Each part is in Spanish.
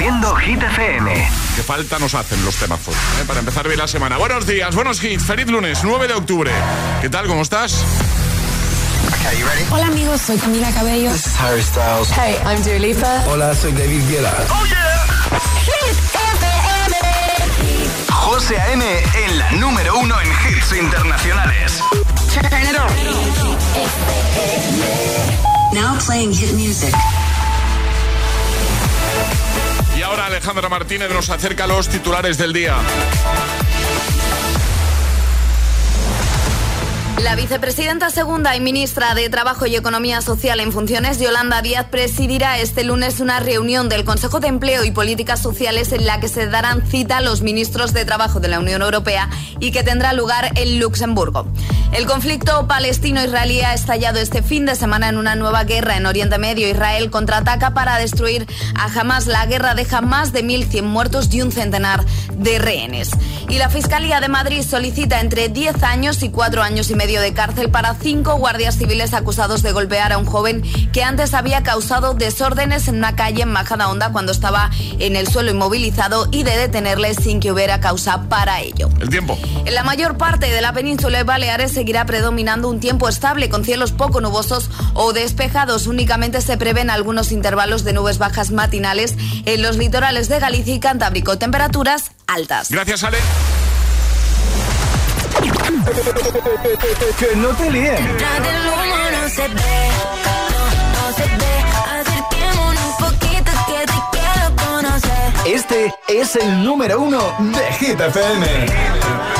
Haciendo Hit FM. Qué falta nos hacen los temazos ¿eh? para empezar bien la semana. Buenos días, buenos hits. Feliz lunes, 9 de octubre. ¿Qué tal? ¿Cómo estás? Hola amigos, soy Camila Cabello. This is Harry Styles. Hey, I'm Dua Lipa. Hola, soy David Guetta. Oh yeah. Hit FM. José A.M. en la número uno en hits internacionales. Now playing hit music. Ahora Alejandra Martínez nos acerca a los titulares del día. La vicepresidenta segunda y ministra de Trabajo y Economía Social en funciones, Yolanda Díaz, presidirá este lunes una reunión del Consejo de Empleo y Políticas Sociales en la que se darán cita los ministros de Trabajo de la Unión Europea y que tendrá lugar en Luxemburgo. El conflicto palestino-israelí ha estallado este fin de semana en una nueva guerra en Oriente Medio. Israel contraataca para destruir a Hamas. La guerra deja más de 1.100 muertos y un centenar de rehenes. Y la Fiscalía de Madrid solicita entre 10 años y 4 años y medio de cárcel para cinco guardias civiles acusados de golpear a un joven que antes había causado desórdenes en una calle en Majadahonda cuando estaba en el suelo inmovilizado y de detenerle sin que hubiera causa para ello. El tiempo. En la mayor parte de la península de Baleares seguirá predominando un tiempo estable con cielos poco nubosos o despejados. Únicamente se prevén algunos intervalos de nubes bajas matinales en los litorales de Galicia y Cantábrico. Temperaturas altas. Gracias, Ale. Que no te líen. Detrás del humo no se ve, no, no se ve. Acerquémonos un poquito que te quiero conocer. Este es el número uno de Hit FM.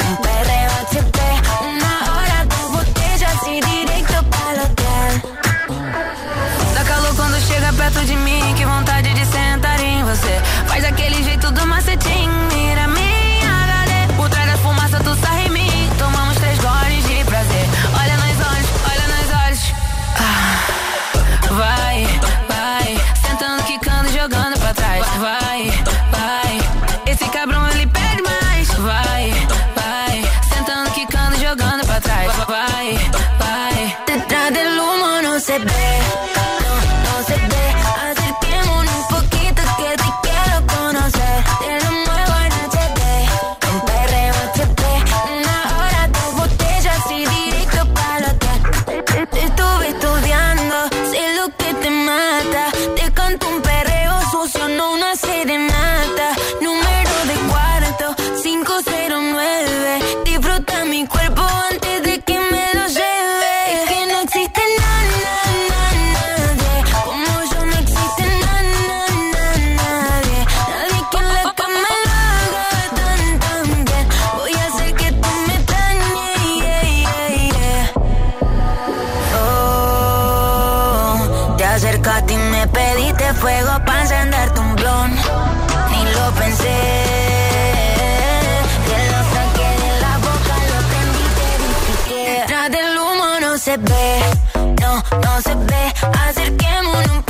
Se ve. No, no se ve. Acerquémonos un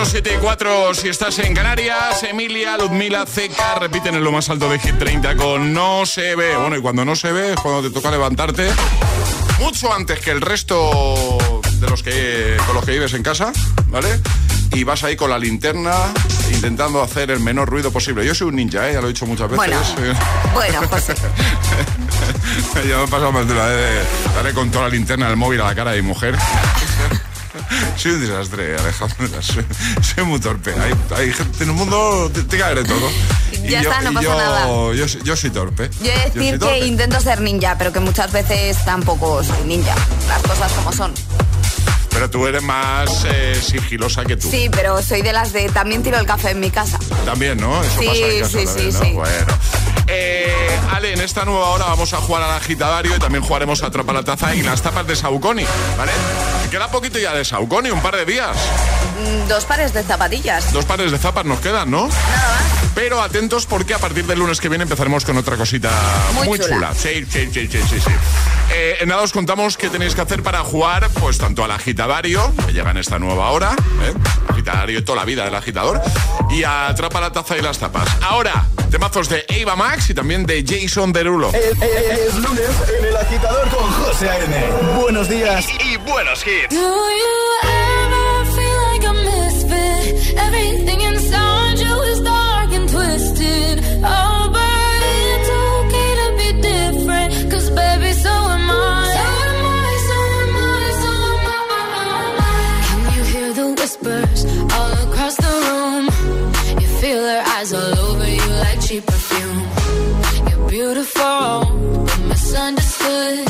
8 y 4, 7 y 4 si estás en Canarias. Emilia, Ludmila, CK repiten en lo más alto de Hit 30 con No se ve. Bueno, y cuando no se ve es cuando te toca levantarte mucho antes que el resto de los que con los que vives en casa, ¿vale? y vas ahí con la linterna intentando hacer el menor ruido posible. Yo soy un ninja, ¿eh? ya lo he dicho muchas veces. Bueno, bueno José. ya me he pasado más de una vez de darle con toda la linterna del móvil a la cara de mi mujer. Soy un desastre, Alejandro. Soy, muy torpe. Hay, gente en el mundo, te, te cae de todo. Ya está, no pasa nada. Yo, yo, soy torpe. Yo he decir que intento ser ninja, pero que muchas veces tampoco soy ninja. Las cosas como son. Pero tú eres más eh, sigilosa que tú. Sí, pero soy de las de también tiro el café en mi casa. También, ¿no? Eso sí, pasa en casa sí, sí, sí. Bueno. Eh, Ale, en esta nueva hora vamos a jugar al agitadario y también jugaremos a Atrapa la Taza y las tapas de Sauconi, ¿vale? Queda poquito ya de Sauconi, un par de días. Mm, dos pares de zapatillas. Dos pares de zapas nos quedan, ¿no? Nada más. Pero atentos porque a partir del lunes que viene empezaremos con otra cosita muy, chula. Sí, sí, sí, sí, sí. Eh, en nada os contamos qué tenéis que hacer para jugar, pues tanto al agitadario, que llega en esta nueva hora, ¿eh? Agitadario toda la vida del agitador, y a Atrapa la Taza y las tapas. Ahora, temazos de Eva Max y también de Jason Derulo. Es, lunes en el agitador con José A.N. Buenos días y, buenos hits. your wrong, misunderstood.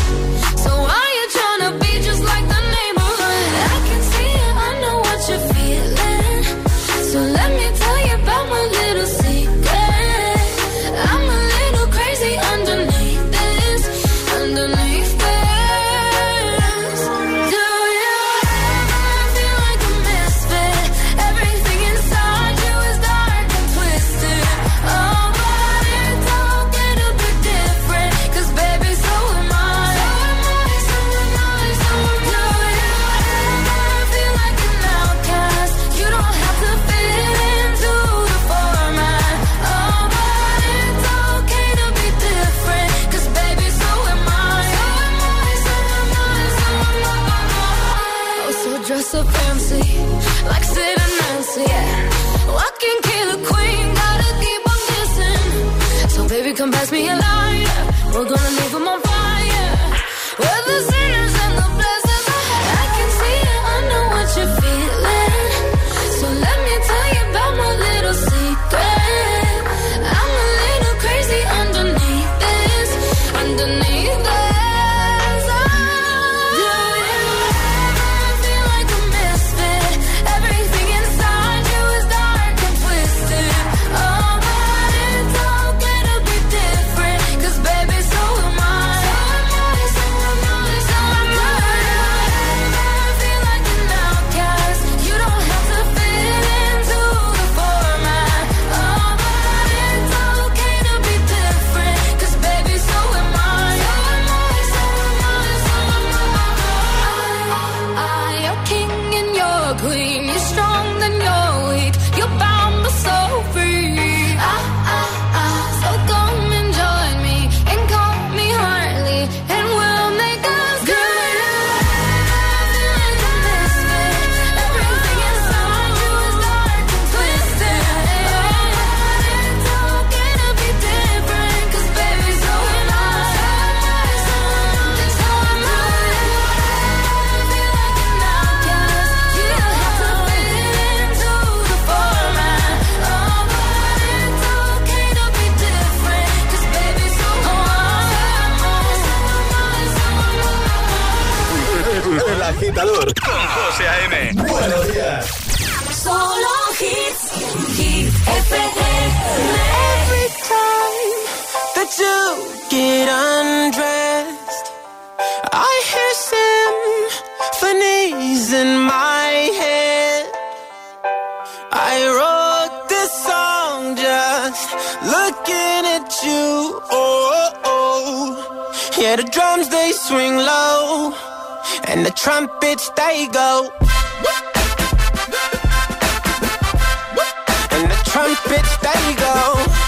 drums they swing low, and the trumpets they go. And the trumpets they go.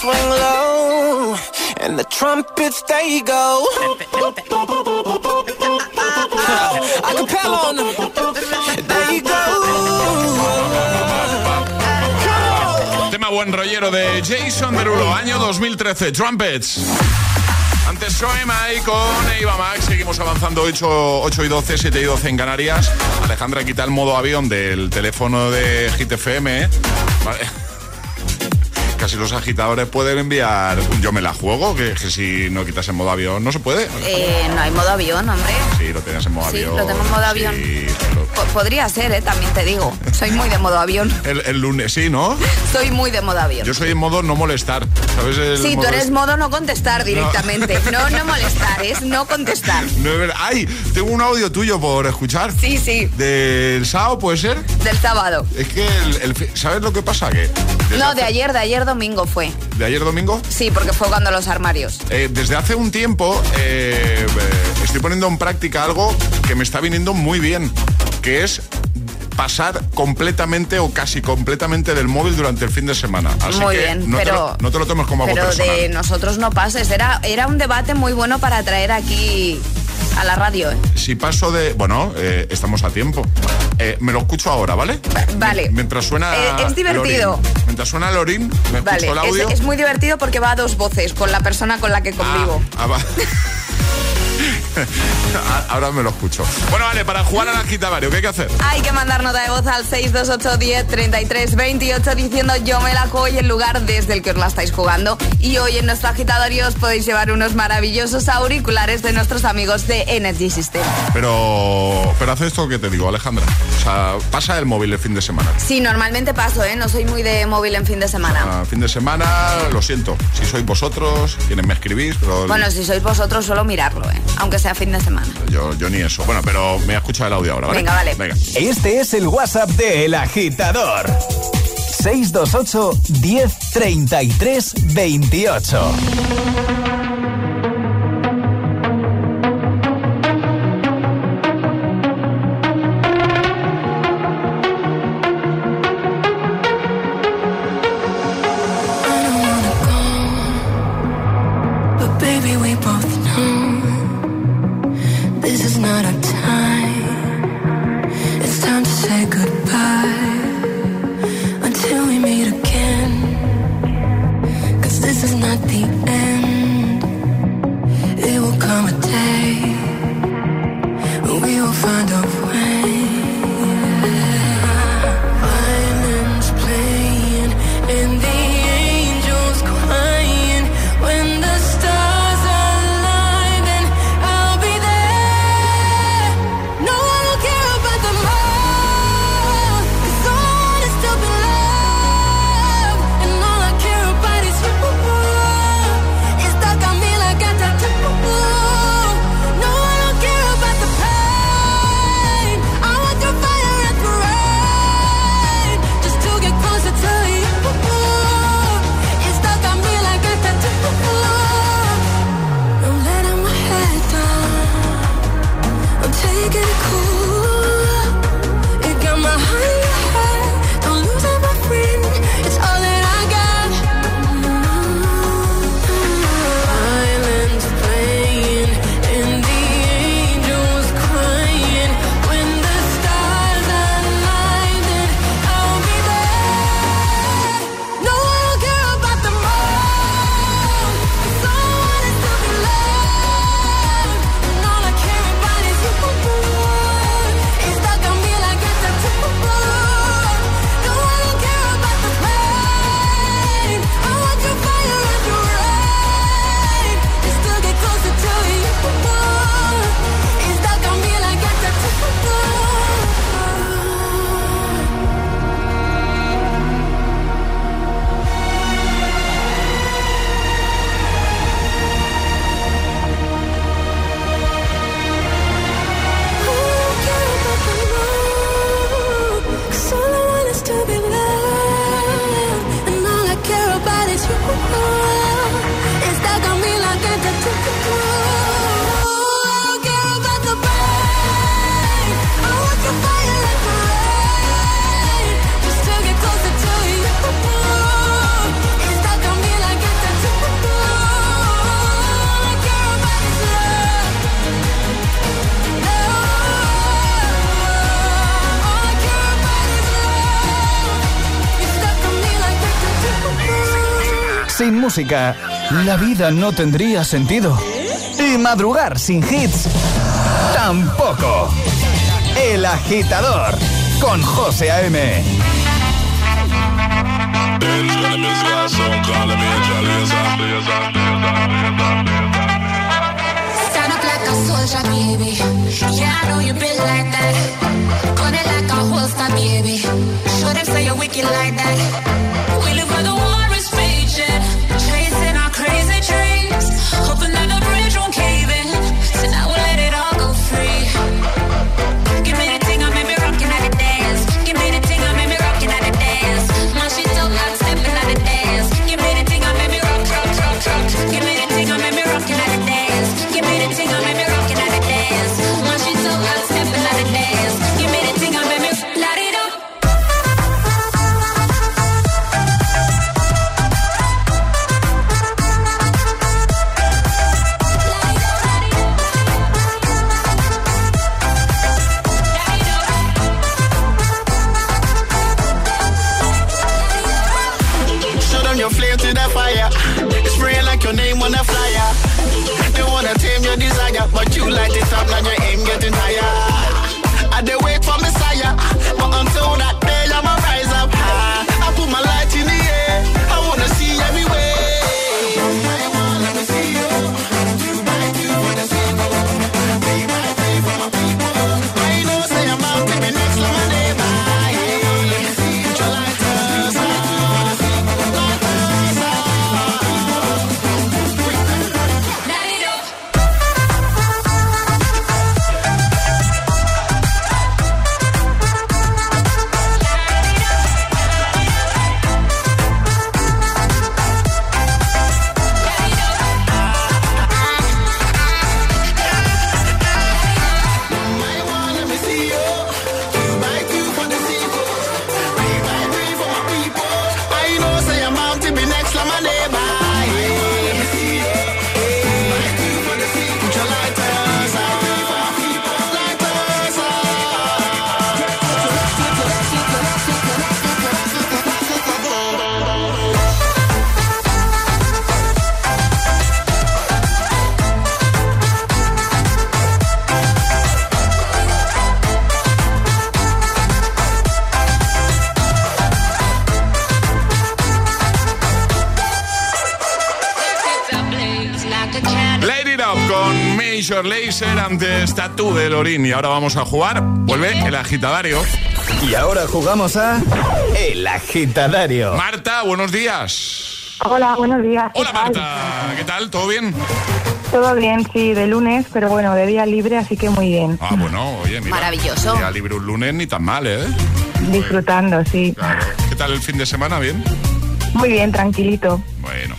swing low, and the trumpets they go. I compel on them. There you go. Tema buen rollero de Jason Derulo, año 2013, Trumpets. Antes Soema y con Eva Max seguimos avanzando 8, 8 y 12, 7 y 12 en Canarias. Alejandra quita el modo avión del teléfono de Hit FM. ¿eh? Vale. Casi los agitadores pueden enviar un yo me la juego, que, que si no quitas en modo avión no se puede. Eh, no hay modo avión, hombre. Sí, lo tienes en modo Sí, avión. lo tengo en modo avión. Sí. Po- podría ser, ¿eh? También te digo. Soy muy de modo avión. el, el lunes, sí, ¿no? Soy muy de modo avión. Yo soy en modo no molestar. ¿Sabes? El Sí, tú eres modo no contestar directamente. No, no, molestar, es no contestar. No. ¡Ay! Tengo un audio tuyo por escuchar. Sí, sí, Del sábado, ¿puede ser? del sábado. Es que, el, ¿sabes lo que pasa? Que No, hace- de ayer, de ayer domingo fue. ¿De ayer domingo? Sí, porque fue cuando los armarios. Eh, desde hace un tiempo eh, estoy poniendo en práctica algo que me está viniendo muy bien, que es pasar completamente o casi completamente del móvil durante el fin de semana. Así Muy que bien, no, te pero- lo, no te lo tomes como algo Pero personal. de nosotros no pases. Era, era un debate muy bueno para traer aquí a la radio. ¿eh? Si paso de... Bueno, eh, estamos a tiempo. Eh, me lo escucho ahora, ¿vale? vale. Mientras suena... Es divertido. Lorin. Mientras suena Lorin, me Vale, escucho el es, audio. es muy divertido porque va a dos voces con la persona con la que convivo. Ah, ah, va. Ah, Ahora me lo escucho. Bueno, vale, para jugar al agitavario, ¿qué hay que hacer? Hay que mandar nota de voz al 628 10 33 28 diciendo yo me la juego y el lugar desde el que os la estáis jugando. Y hoy en nuestro agitadario os podéis llevar unos maravillosos auriculares de nuestros amigos de Energy System. Pero, pero haz esto que te digo, Alejandra. O sea, pasa el móvil el fin de semana. Sí, normalmente paso, ¿eh? No soy muy de móvil en fin de semana. Ah, fin de semana, lo siento. Si sois vosotros, quienes me escribís, pero Bueno, si sois vosotros, solo mirarlo, ¿eh? Aunque sea fin de semana. yo, yo ni eso. Bueno, pero me escucha el audio ahora, ¿vale? Venga, vale. Venga. Este es el WhatsApp de El Agitador. 628 10 33 28. Sin música, la vida no tendría sentido. Y madrugar sin hits, tampoco. El agitador, con José A.M. a Tatu de Lorín. Y ahora vamos a jugar. Vuelve el agitadario. Y ahora jugamos a El agitadario. Marta, buenos días. Hola, buenos días. Hola Marta, ¿qué tal? ¿Todo bien? Todo bien, sí, de lunes, pero bueno, de día libre, así que muy bien. Ah, bueno, oye, mira. Maravilloso. Día libre un lunes ni tan mal, ¿eh? Disfrutando, sí. ¿Qué tal el fin de semana? ¿Bien? Muy bien, tranquilito. Bueno.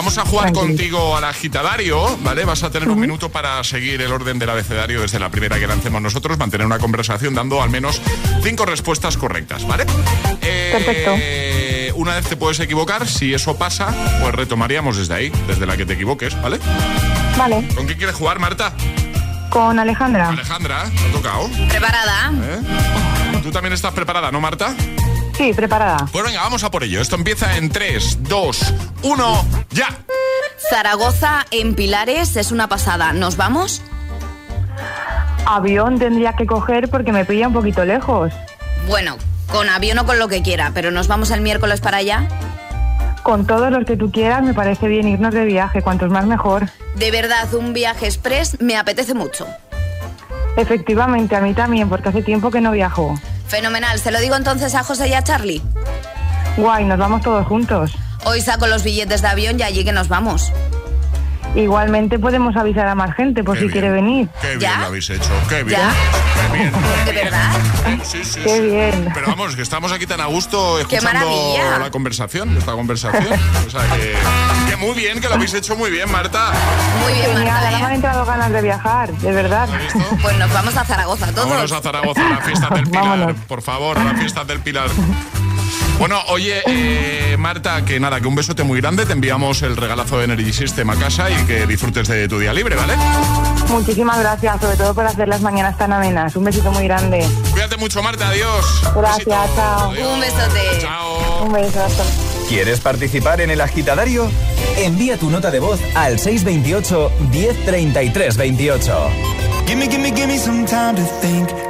Vamos a jugar contigo al agitadario, ¿vale? Vas a tener un minuto para seguir el orden del abecedario desde la primera que lancemos nosotros, mantener una conversación dando al menos cinco respuestas correctas, ¿vale? Eh, Perfecto. Una vez te puedes equivocar, si eso pasa, pues retomaríamos desde ahí, desde la que te equivoques, ¿vale? Vale. ¿Con quién quieres jugar, Marta? Con Alejandra. Alejandra, ¿te ha tocado? Preparada. ¿Eh? ¿Tú también estás preparada, no, Marta? Sí, preparada. Pues venga, vamos a por ello. Esto empieza en 3, 2, 1, ya. Zaragoza en Pilares es una pasada. ¿Nos vamos? Avión tendría que coger porque me pilla un poquito lejos. Bueno, con avión o con lo que quiera, pero ¿nos vamos el miércoles para allá? Con todos los que tú quieras, me parece bien irnos de viaje, cuantos más mejor. De verdad, un viaje express me apetece mucho. Efectivamente, a mí también, porque hace tiempo que no viajo. Fenomenal. ¿Se lo digo entonces a José y a Charlie? Guay, nos vamos todos juntos. Hoy saco los billetes de avión y allí que nos vamos. Igualmente podemos avisar a más gente por si quiere venir. Qué bien lo habéis hecho, qué bien. Qué bien. ¿De verdad? Sí, sí, qué bien. Pero vamos, que estamos aquí tan a gusto escuchando la conversación, esta conversación. o sea, que, muy bien, que lo habéis hecho muy bien, Marta. Muy bien, Genial, Marta. ahora me han entrado ganas de viajar, de verdad. Pues nos vamos a Zaragoza todos. Vámonos a Zaragoza, a la fiesta del Pilar. por favor, a la fiesta del Pilar. Bueno, oye, eh, Marta, que nada, que un besote muy grande. Te enviamos el regalazo de Energy System a casa y que disfrutes de tu día libre, ¿vale? Muchísimas gracias, sobre todo por hacer las mañanas tan amenas. Un besito muy grande. Cuídate mucho, Marta. Adiós. Gracias, chao. Un besote. Chao. Un beso, ¿Quieres participar en el agitadario? Envía tu nota de voz al 628 1033 28. Gimme, gimme, gimme some time to think.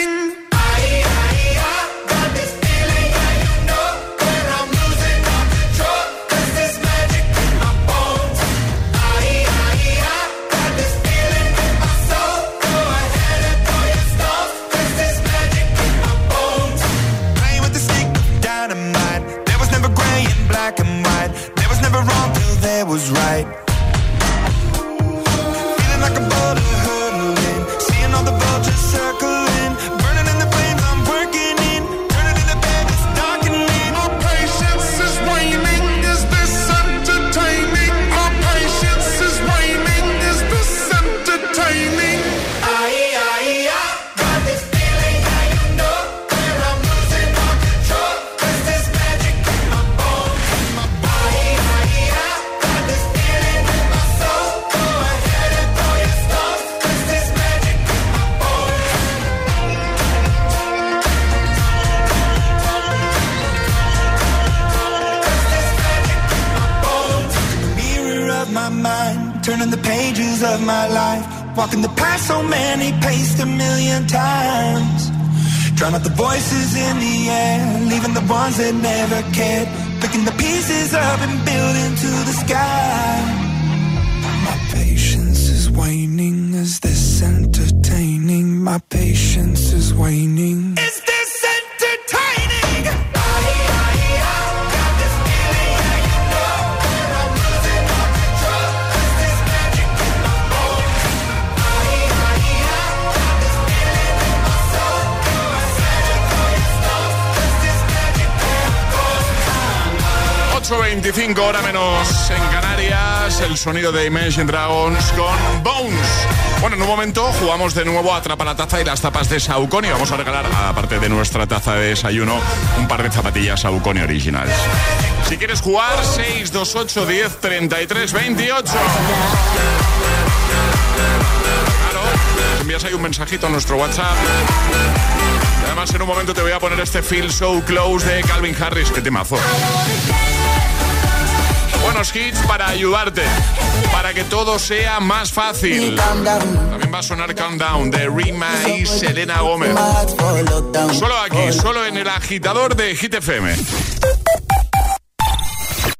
Sonido de Imagine Dragons con Bones. Bueno, en un momento jugamos de nuevo a Atrapa la Taza y las tapas de Saucony. Vamos a regalar, aparte de nuestra taza de desayuno, un par de zapatillas Saucony originales. Si quieres jugar, 628 10 33 28. Claro, envías ahí un mensajito a nuestro WhatsApp. además, en un momento te voy a poner este Feel So Close de Calvin Harris. ¡Qué temazo! Buenos hits para ayudarte, para que todo sea más fácil. También va a sonar Countdown de Rima y Selena Gómez. Solo aquí, solo en el agitador de Hit FM.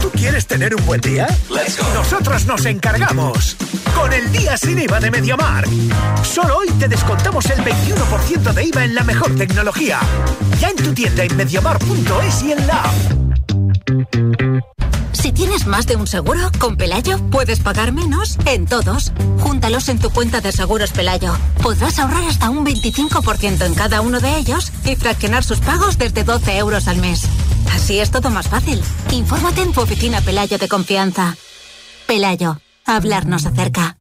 ¿Tú quieres tener un buen día? Nosotros nos encargamos. Con el día sin IVA de Mediamar. Solo hoy te descontamos el 21% de IVA en la mejor tecnología. Ya en tu tienda en mediamar.es y en la Si tienes más de un seguro, con Pelayo puedes pagar menos en todos. Júntalos en tu cuenta de seguros Pelayo. Podrás ahorrar hasta un 25% en cada uno de ellos y fraccionar sus pagos desde 12 euros al mes. Así es todo más fácil. Infórmate en tu oficina Pelayo de confianza. Pelayo, hablarnos acerca.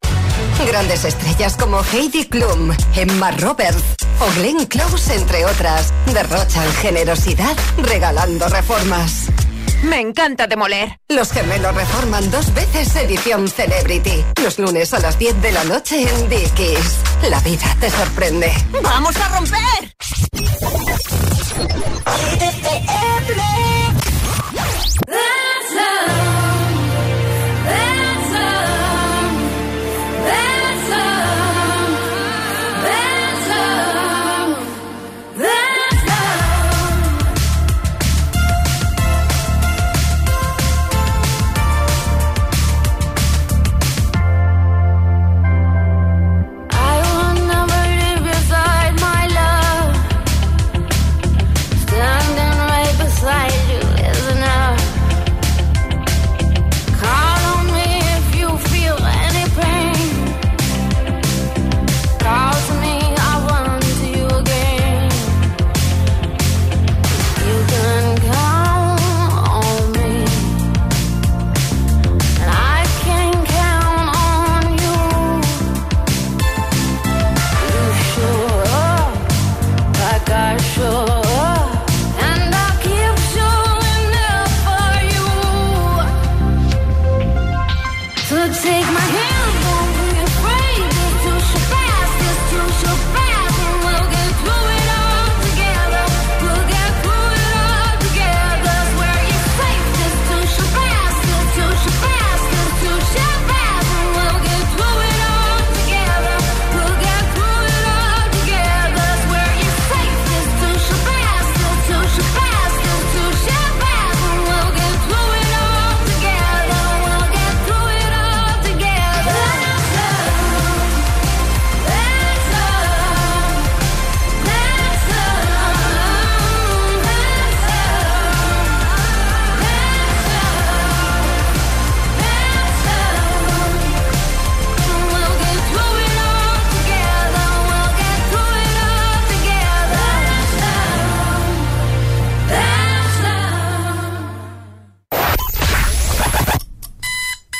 Grandes estrellas como Heidi Klum, Emma Roberts o Glenn Close, entre otras, derrochan generosidad regalando reformas. Me encanta demoler. Los gemelos reforman dos veces edición Celebrity. Los lunes a las 10 de la noche en Dickies. La vida te sorprende. ¡Vamos a romper!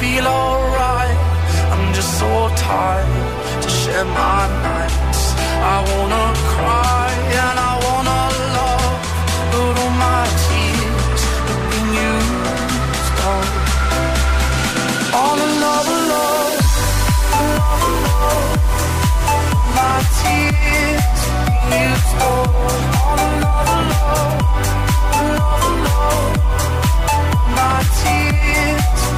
feel alright. I'm just so tired to share my nights. I wanna cry and I wanna love, but all my tears have been used up. All love, alone, love. alone. My tears have been used up. All love, alone, love. alone. My tears.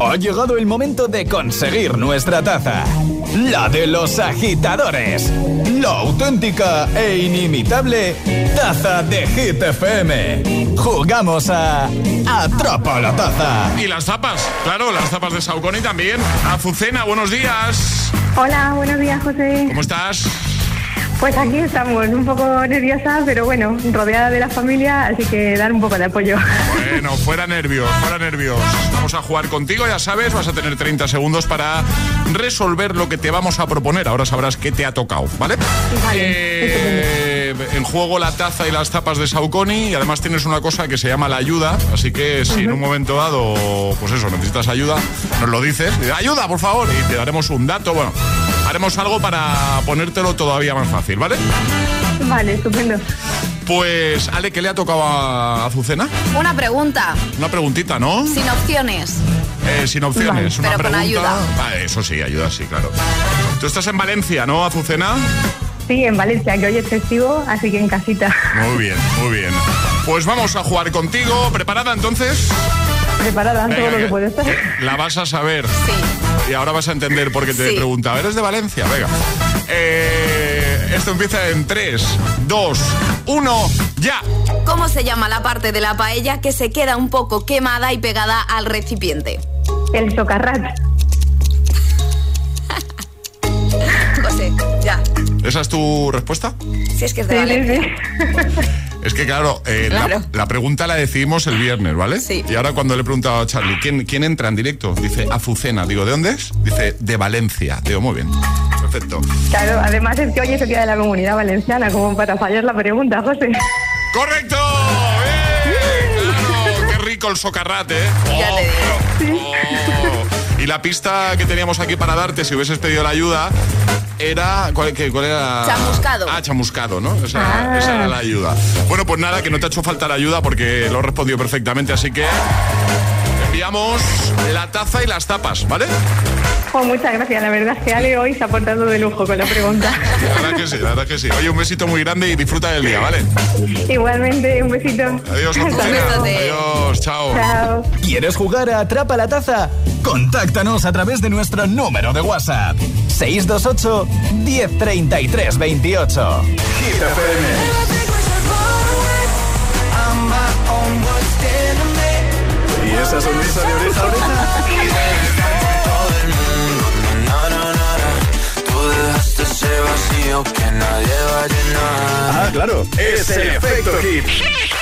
Ha llegado el momento de conseguir nuestra taza. La de los agitadores. La auténtica e inimitable taza de Hit FM. Jugamos a Atrapa la taza. Y las tapas, claro, las tapas de Saucony también. Azucena, buenos días. Hola, buenos días, José. ¿Cómo estás? Pues aquí estamos, un poco nerviosa, pero bueno, rodeada de la familia, así que dar un poco de apoyo. Bueno, fuera nervios, fuera nervios. Vamos a jugar contigo, ya sabes, vas a tener 30 segundos para resolver lo que te vamos a proponer. Ahora sabrás qué te ha tocado, ¿vale? Eh, en juego la taza y las tapas de Saucony y además tienes una cosa que se llama la ayuda, así que si en un momento dado, pues eso, necesitas ayuda, nos lo dices, ayuda, por favor, y te daremos un dato, bueno, haremos algo para ponértelo todavía más fácil, ¿vale? Vale, estupendo. Pues, Ale, ¿qué le ha tocado a Azucena? Una pregunta, Una preguntita, ¿no? sin opciones. Eh, sin opciones. Vale, una pero con ayuda. Vale, eso sí, ayuda, sí, claro. Tú estás en Valencia, ¿no, Azucena? Sí, en Valencia, que hoy es festivo, así que en casita. Muy bien, muy bien. Pues vamos a jugar contigo. ¿Preparada entonces? Preparada, Venga, todo lo que puede estar. La vas a saber. Sí. Y ahora vas a entender por qué te Sí. he preguntado. ¿Eres de Valencia? Venga. Eh, esto empieza en 3, 2, 1, ya. ¿Cómo se llama la parte de la paella que se queda un poco quemada y pegada al recipiente? El socarrat. José, ya. ¿Esa es tu respuesta? Si es que es de Sí, sí, Valencia. Es que claro, eh, la- Claro. La, pregunta la decidimos el viernes, ¿vale? Sí. Y ahora cuando le he preguntado a Charlie, ¿quién, quién entra en directo? Dice, Azucena. Digo, ¿de dónde es? Dice, de Valencia. Digo, muy bien. Perfecto. Claro, además es que hoy eso queda de la comunidad valenciana, como para fallar la pregunta, José. ¡Correcto! ¡Bien! ¡Claro! ¡Qué rico el socarrate, eh! Ya te digo. Oh. Y la pista que teníamos aquí para darte, si hubieses pedido la ayuda, era. ¿Cuál, qué- cuál era? Chamuscado. Ah, chamuscado, ¿no? Esa, Ah. esa era la ayuda. Bueno, pues nada, que no te ha hecho falta la ayuda porque lo he respondido perfectamente, así que. Enviamos la taza y las tapas, ¿vale? Oh, muchas gracias, la verdad es que Ale hoy se ha portado de lujo con la pregunta. La verdad que sí, la verdad que sí. Oye, un besito muy grande y disfruta del día, ¿vale? Igualmente, un besito. Adiós, Hasta Azucena. luego. Adiós, chao. Chao. ¿Quieres jugar a Atrapa la Taza? Contáctanos a través de nuestro número de WhatsApp. 628 1033 28. Hit ¿Y esa sonrisa de oreja a oreja? Ah, claro. Es el efecto hit.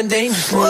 been dangerous.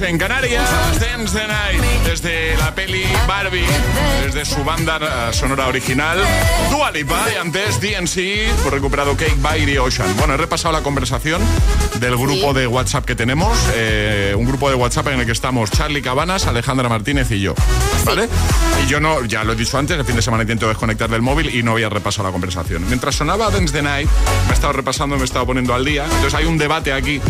en Canarias. Dance the Night, desde la peli Barbie, desde su banda eh, sonora original, Dua Lipa, y antes DNC, por recuperado Cake by the Ocean. Bueno, he repasado la conversación del grupo de WhatsApp que tenemos, eh, un grupo de WhatsApp en el que estamos Charlie Cabanas, Alejandra Martínez y yo, ¿vale? Y yo no, ya lo he dicho antes, el fin de semana intento desconectar del móvil y no había repasado la conversación. Mientras sonaba Dance the Night, me he estado repasando, me he estado poniendo al día, entonces hay un debate aquí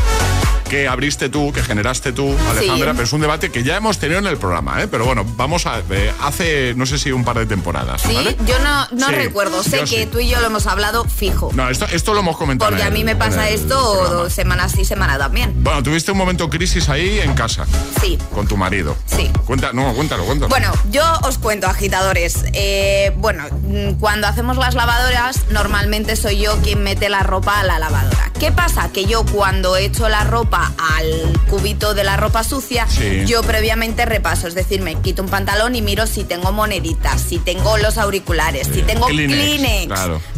que abriste tú, que generaste tú, Alejandra, pero es un debate que ya hemos tenido en el programa, ¿eh? Pero bueno, vamos a... Eh, hace, no sé si un par de temporadas. Sí, yo no, no recuerdo. Sé que tú y yo lo hemos hablado fijo. No, esto, esto lo hemos comentado. Porque a mí me pasa esto semana sí, semana también. Bueno, tuviste un momento crisis ahí en casa. Sí. Con tu marido. Sí. Cuenta, no, cuéntalo, cuéntalo. Bueno, yo os cuento, agitadores. Eh, bueno, mm, cuando hacemos las lavadoras, normalmente soy yo quien mete la ropa a la lavadora. ¿Qué pasa? Que yo cuando echo la ropa al cubito de la ropa sucia, yo previamente repaso, es decir, me quito un pantalón y miro si tengo moneditas, si tengo los auriculares, si tengo Kleenex.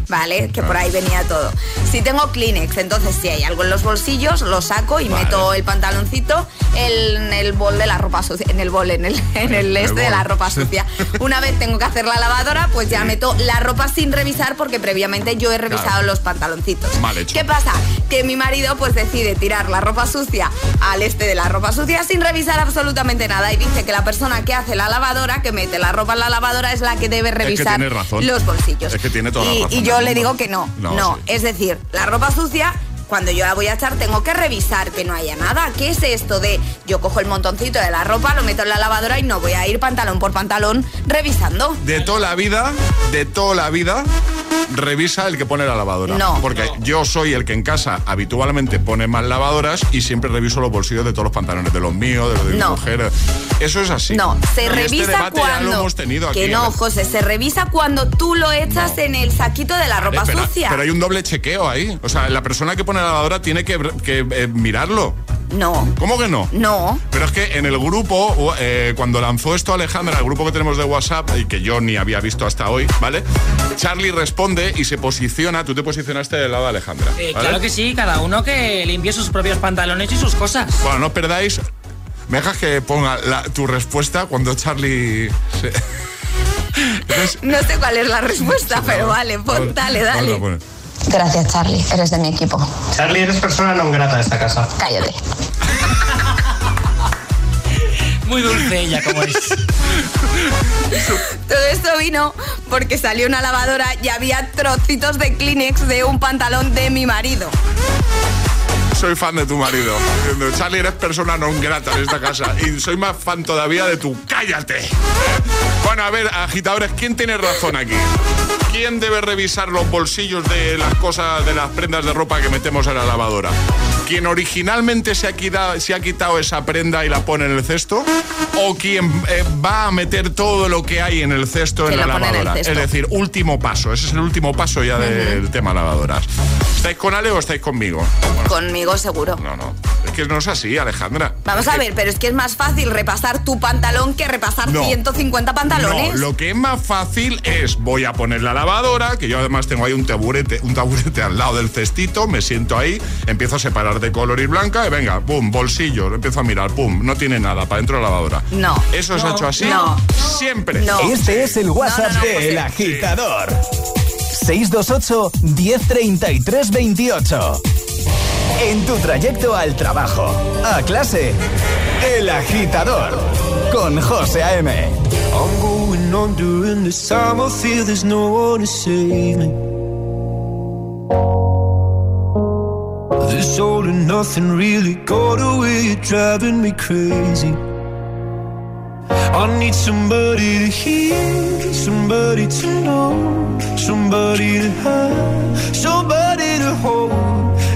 ¿Vale? Que por ahí venía todo. Si tengo Kleenex, entonces si hay algo en los bolsillos, lo saco y meto el pantaloncito en el bol de la ropa sucia, en el bol, en el, en el este de la ropa sucia. Una vez tengo que hacer la lavadora, pues ya meto la ropa sin revisar porque previamente yo he revisado los pantaloncitos. ¿Qué pasa? Que mi marido pues decide tirar la ropa sucia al este de la ropa sucia sin revisar absolutamente nada y dice que la persona que hace la lavadora, que mete la ropa en la lavadora es la que debe revisar los bolsillos. Es que tiene toda la razón le digo que no. No, es decir, la ropa sucia cuando yo la voy a echar tengo que revisar que no haya nada. ¿Qué es esto de yo cojo el montoncito de la ropa, lo meto en la lavadora y no voy a ir pantalón por pantalón revisando? De toda la vida, de toda la vida, revisa el que pone la lavadora. No. Porque yo soy el que en casa habitualmente pone más lavadoras y siempre reviso los bolsillos de todos los pantalones, de los míos, de los de mi mujer. Eso es así. No, se este revisa cuando. que no, José, se revisa cuando tú lo echas en el saquito de la ropa sucia. Pero hay un doble chequeo ahí. O sea, la persona que pone la lavadora tiene que, eh, mirarlo. No. ¿Cómo que no? No. Pero es que en el grupo, eh, cuando lanzó esto Alejandra, el grupo que tenemos de WhatsApp, y que yo ni había visto hasta hoy, ¿vale? Charlie responde y se posiciona, tú te posicionaste del lado de Alejandra. Eh, claro que sí, cada uno que limpie sus propios pantalones y sus cosas. Bueno, no perdáis. ¿Me dejas que ponga tu respuesta cuando Charlie no sé cuál es la respuesta, pero vale, pon, dale, dale. Gracias, Charlie. Eres de mi equipo. Charlie, eres persona no grata de esta casa. Cállate. Muy dulce ella, como es. Todo esto vino porque salió una lavadora y había trocitos de Kleenex de un pantalón de mi marido soy fan de tu marido. Charlie, eres persona no grata en esta casa. Y soy más fan todavía de tu cállate. Bueno, a ver, agitadores, ¿quién tiene razón aquí? ¿Quién debe revisar los bolsillos de las cosas, de las prendas de ropa que metemos en la lavadora? ¿Quién originalmente se ha quitado, se ha quitado esa prenda y la pone en el cesto? ¿O quien eh, va a meter todo lo que hay en el cesto en la lavadora? es decir, último paso. Ese es el último paso ya del tema lavadoras. ¿Estáis con Ale o estáis conmigo? Conmigo seguro. No, no. Que no es así, Alejandra. Vamos a ver, pero es que es más fácil repasar tu pantalón que repasar 150 pantalones. No, lo que es más fácil es voy a poner la lavadora, que yo además tengo ahí un taburete, un taburete al lado del cestito, me siento ahí, empiezo a separar de color y blanca y venga, pum, bolsillo, empiezo a mirar, pum, no tiene nada para dentro de la lavadora. No. ¿Eso es hecho así? No. Siempre. No. Este es el WhatsApp de El Agitador. 628 1033 28. En tu trayecto al trabajo, a clase, El Agitador, con José A.M. I'm going on during this time, I feel there's no one to save me. This all and nothing really got away, driving me crazy. I need somebody to hear, somebody to know, somebody to have, somebody to hold.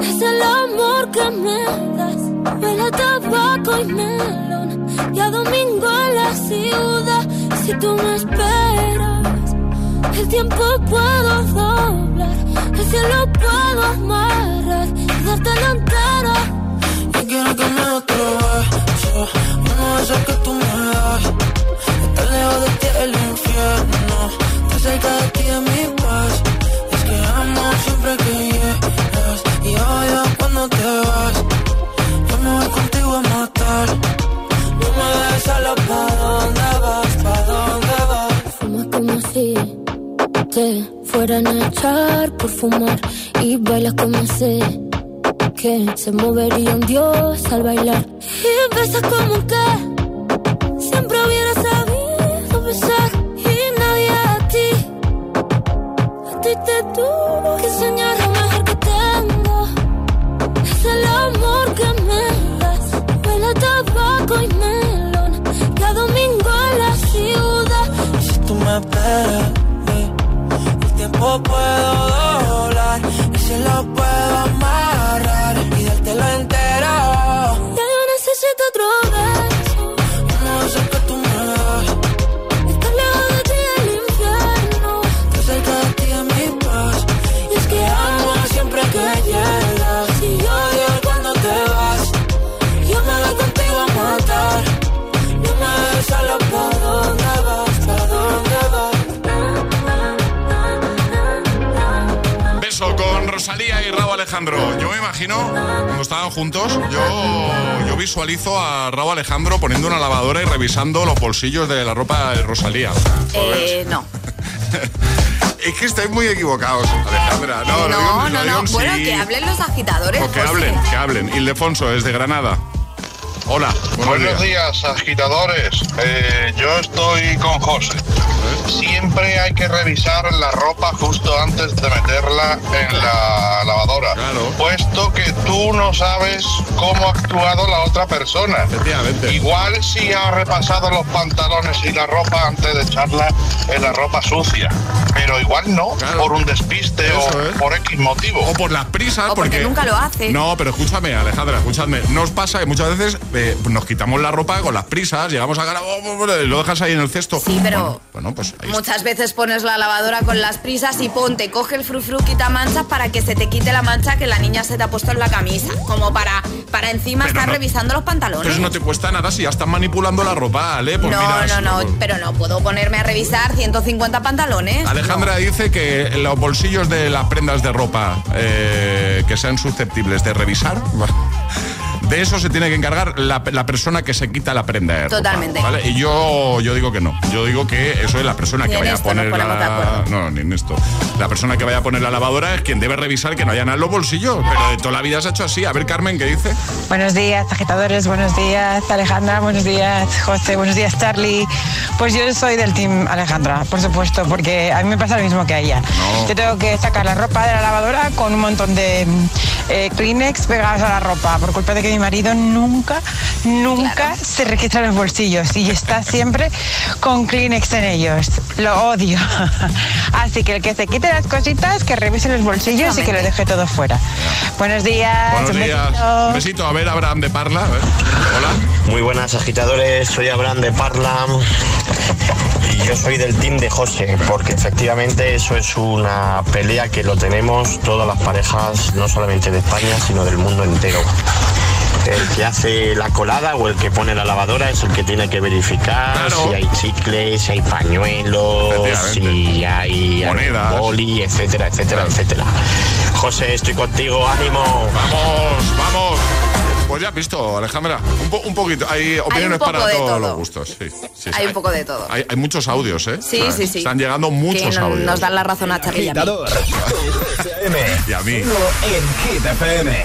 es el amor que me das. Huele a tabaco y melón. Y a domingo en la ciudad. Si tú me esperas, el tiempo puedo doblar. El cielo puedo amarrar y darte la entera. Yo quiero que me otro beso, uno de esos que tú me das. Estar lejos de ti el infierno, estar cerca de ti es mi paz. Es que amo siempre que dejes sola, ¿pa' dónde vas? ¿Pa' dónde vas? Fumas como si te fueran a echar por fumar. Y bailas como sé que se movería un dios al bailar. Y besas como que siempre hubiera sabido besar. Y nadie a ti, a ti te tuvo que enseñar lo mejor que tengo. Es el amor que me das. Huele a tabaco y melón. Cada domingo en la ciudad. Si tú me esperas, eh, el tiempo puedo doblar y se lo puedo amarrar y dártelo entero. Ya yo necesito otro Alejandro. Yo me imagino, cuando estaban juntos, yo, yo visualizo a Raúl Alejandro poniendo una lavadora y revisando los bolsillos de la ropa de Rosalía. Eh, no. Es que estáis muy equivocados, Alejandra. No, digo- No, no, digo no. en Bueno, sí. que hablen los agitadores. O que José. hablen, que hablen. Ildefonso, desde Granada. Hola, buenos, Buenos días, agitadores. Eh, yo estoy con José. Siempre hay que revisar la ropa justo antes de meterla en la lavadora. Puesto que tú no sabes cómo ha actuado la otra persona. Igual si ha repasado los pantalones y la ropa antes de echarla en la ropa sucia. Pero igual no, por un despiste o por X motivo. O por las prisas, O porque porque... nunca lo hace. No, pero escúchame, Alejandra, escúchame. Nos pasa que muchas veces eh, nos quitamos la ropa con las prisas, llegamos a casa, y lo dejas ahí en el cesto. Sí, pero- Bueno, bueno, pues ahí Muchas veces pones la lavadora con las prisas y ponte, coge el frufru, quita manchas para que se te quite la mancha que la niña se te ha puesto en la camisa. Como para, para encima Pero estar no- revisando los pantalones. Pero no te cuesta nada si ya están manipulando la ropa, ¿vale? Pues no, mira, no, no, pero no puedo ponerme a revisar 150 pantalones. Alejandra dice que los bolsillos de las prendas de ropa eh, que sean susceptibles de revisar de eso se tiene que encargar la, la persona que se quita la prenda. de ropa, Totalmente. ¿vale? Y yo, yo digo que no. Yo digo que eso es la persona Ni que vaya a poner de la... No, ni en esto. La persona que vaya a poner la lavadora es quien debe revisar que no haya nada en los bolsillos. Pero de toda la vida se ha hecho así. A ver, Carmen, ¿qué dice? Buenos días, agitadores. Buenos días, Alejandra. Buenos días, José. Buenos días, Charlie. Pues yo soy del team Alejandra, por supuesto, porque a mí me pasa lo mismo que a ella. Yo tengo que sacar la ropa de la lavadora con un montón de eh, Kleenex pegados a la ropa, por culpa de que mi marido nunca, nunca se registra en los bolsillos y está siempre con Kleenex en ellos. Lo odio. Así que el que se quite las cositas, que revise los bolsillos y que lo deje todo fuera. Buenos días. Buenos un días. besito. Un besito. A ver, Abraham de Parla. a ver. Hola. Muy buenas agitadores, soy Abraham de Parla y yo soy del team de José, porque efectivamente eso es una pelea que lo tenemos todas las parejas, no solamente de España, sino del mundo entero. El que hace la colada o el que pone la lavadora es el que tiene que verificar si hay chicles, si hay pañuelos, si hay Monedas. boli, etcétera, etcétera, etcétera. José, estoy contigo, ánimo. Vamos, vamos. Pues ya has visto, Alejandra. Un, po- un poquito. Hay opiniones poco para de todos todo. los gustos. Sí, sí, sí. Hay un poco de todo. Hay, hay muchos audios, ¿eh? Sí, sí, sí. Están llegando Que muchos no- audios. nos dan la razón a Charlie y a mí. Y a mí. En Hit FM.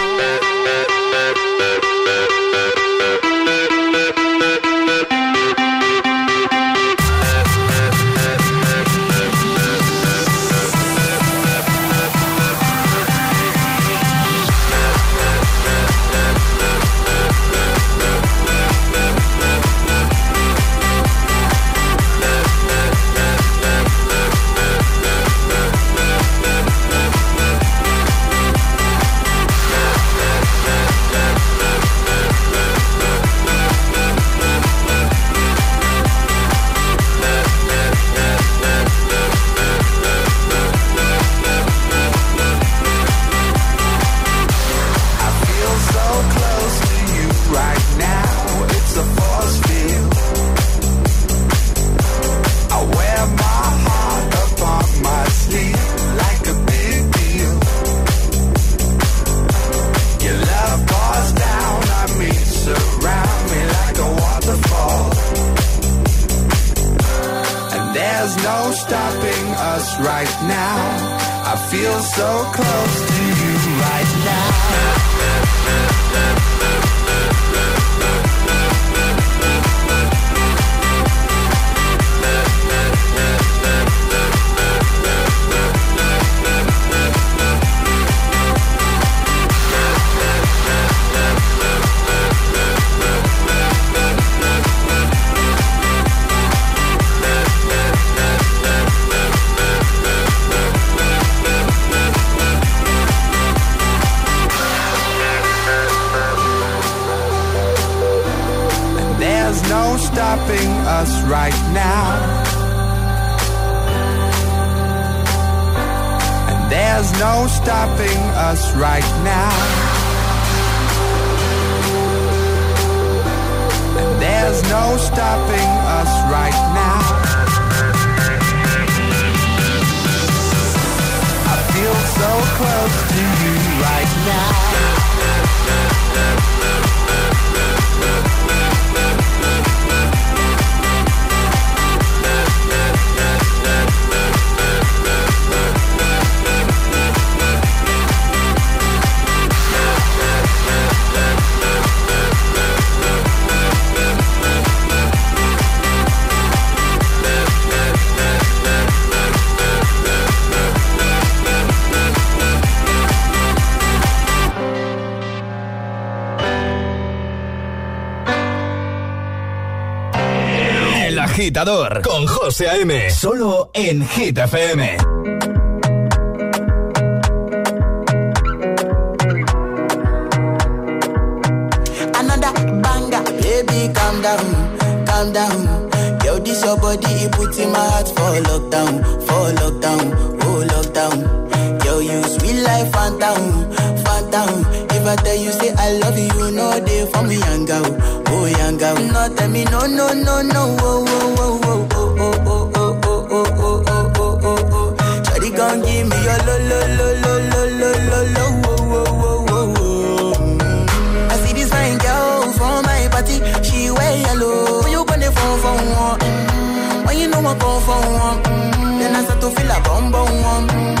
Right now. agitador con José A.M. Solo en Hit FM. Another banger, baby, calm down, calm down. Yo, this your body, it puts in my heart for lockdown, for lockdown, oh lockdown. Yo, you sweet life, phantom, phantom. If I tell you, say I love you for me, girl, oh young girl. No, tell me no, no, no, no, oh, oh, oh, oh, oh, oh, oh, oh, oh, oh, oh, oh, oh, oh. Give me your lo, lo, lo, lo, lo, lo, lo, lo, oh, oh, oh, oh, oh. I see this fine girl from my party, she wear yellow. You gonna phone for. When you know? Mm-hmm. Then I start to feel a bum bum one.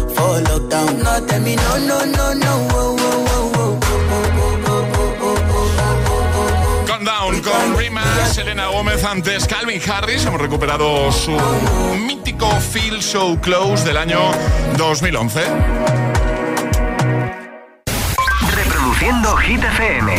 todo lockdown. No terminó, no, no, no, Countdown con Rima, Selena Gómez antes Calvin Harris. Hemos recuperado su mítico Feel So Close del año 2011. Reproduciendo Hit FM.